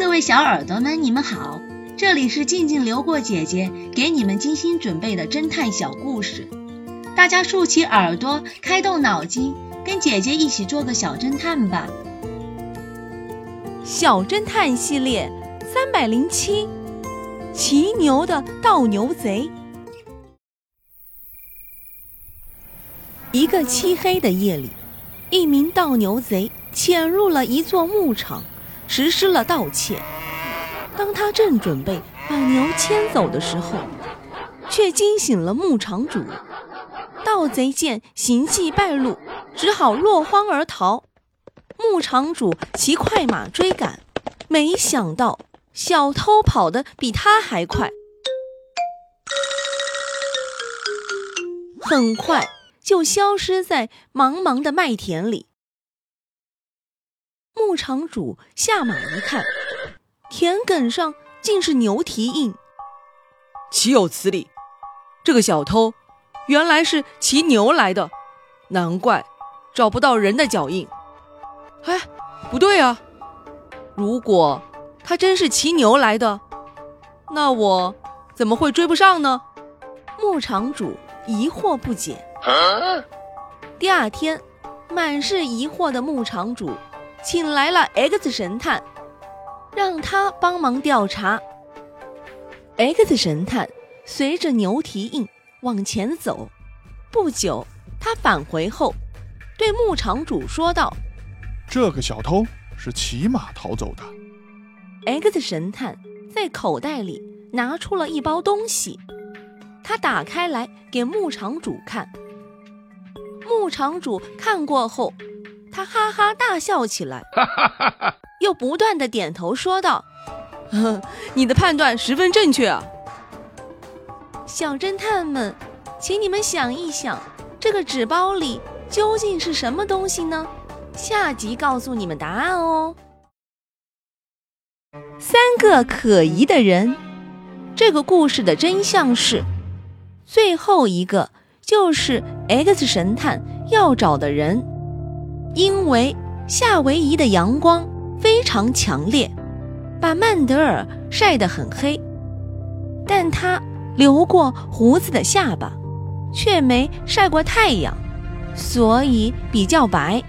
各位小耳朵们，你们好，这里是静静流过姐姐给你们精心准备的侦探小故事，大家竖起耳朵，开动脑筋，跟姐姐一起做个小侦探吧。小侦探系列三百零七，骑牛的盗牛贼。一个漆黑的夜里，一名盗牛贼潜入了一座牧场。实施了盗窃。当他正准备把牛牵走的时候，却惊醒了牧场主。盗贼见行迹败露，只好落荒而逃。牧场主骑快马追赶，没想到小偷跑得比他还快，很快就消失在茫茫的麦田里。牧场主下马一看，田埂上竟是牛蹄印，岂有此理！这个小偷原来是骑牛来的，难怪找不到人的脚印。哎，不对啊！如果他真是骑牛来的，那我怎么会追不上呢？牧场主疑惑不解。第二天，满是疑惑的牧场主。请来了 X 神探，让他帮忙调查。X 神探随着牛蹄印往前走，不久，他返回后，对牧场主说道：“这个小偷是骑马逃走的。”X 神探在口袋里拿出了一包东西，他打开来给牧场主看。牧场主看过后。他哈哈大笑起来，又不断的点头说道：“你的判断十分正确啊！”小侦探们，请你们想一想，这个纸包里究竟是什么东西呢？下集告诉你们答案哦。三个可疑的人，这个故事的真相是，最后一个就是 X 神探要找的人。因为夏威夷的阳光非常强烈，把曼德尔晒得很黑，但他留过胡子的下巴却没晒过太阳，所以比较白。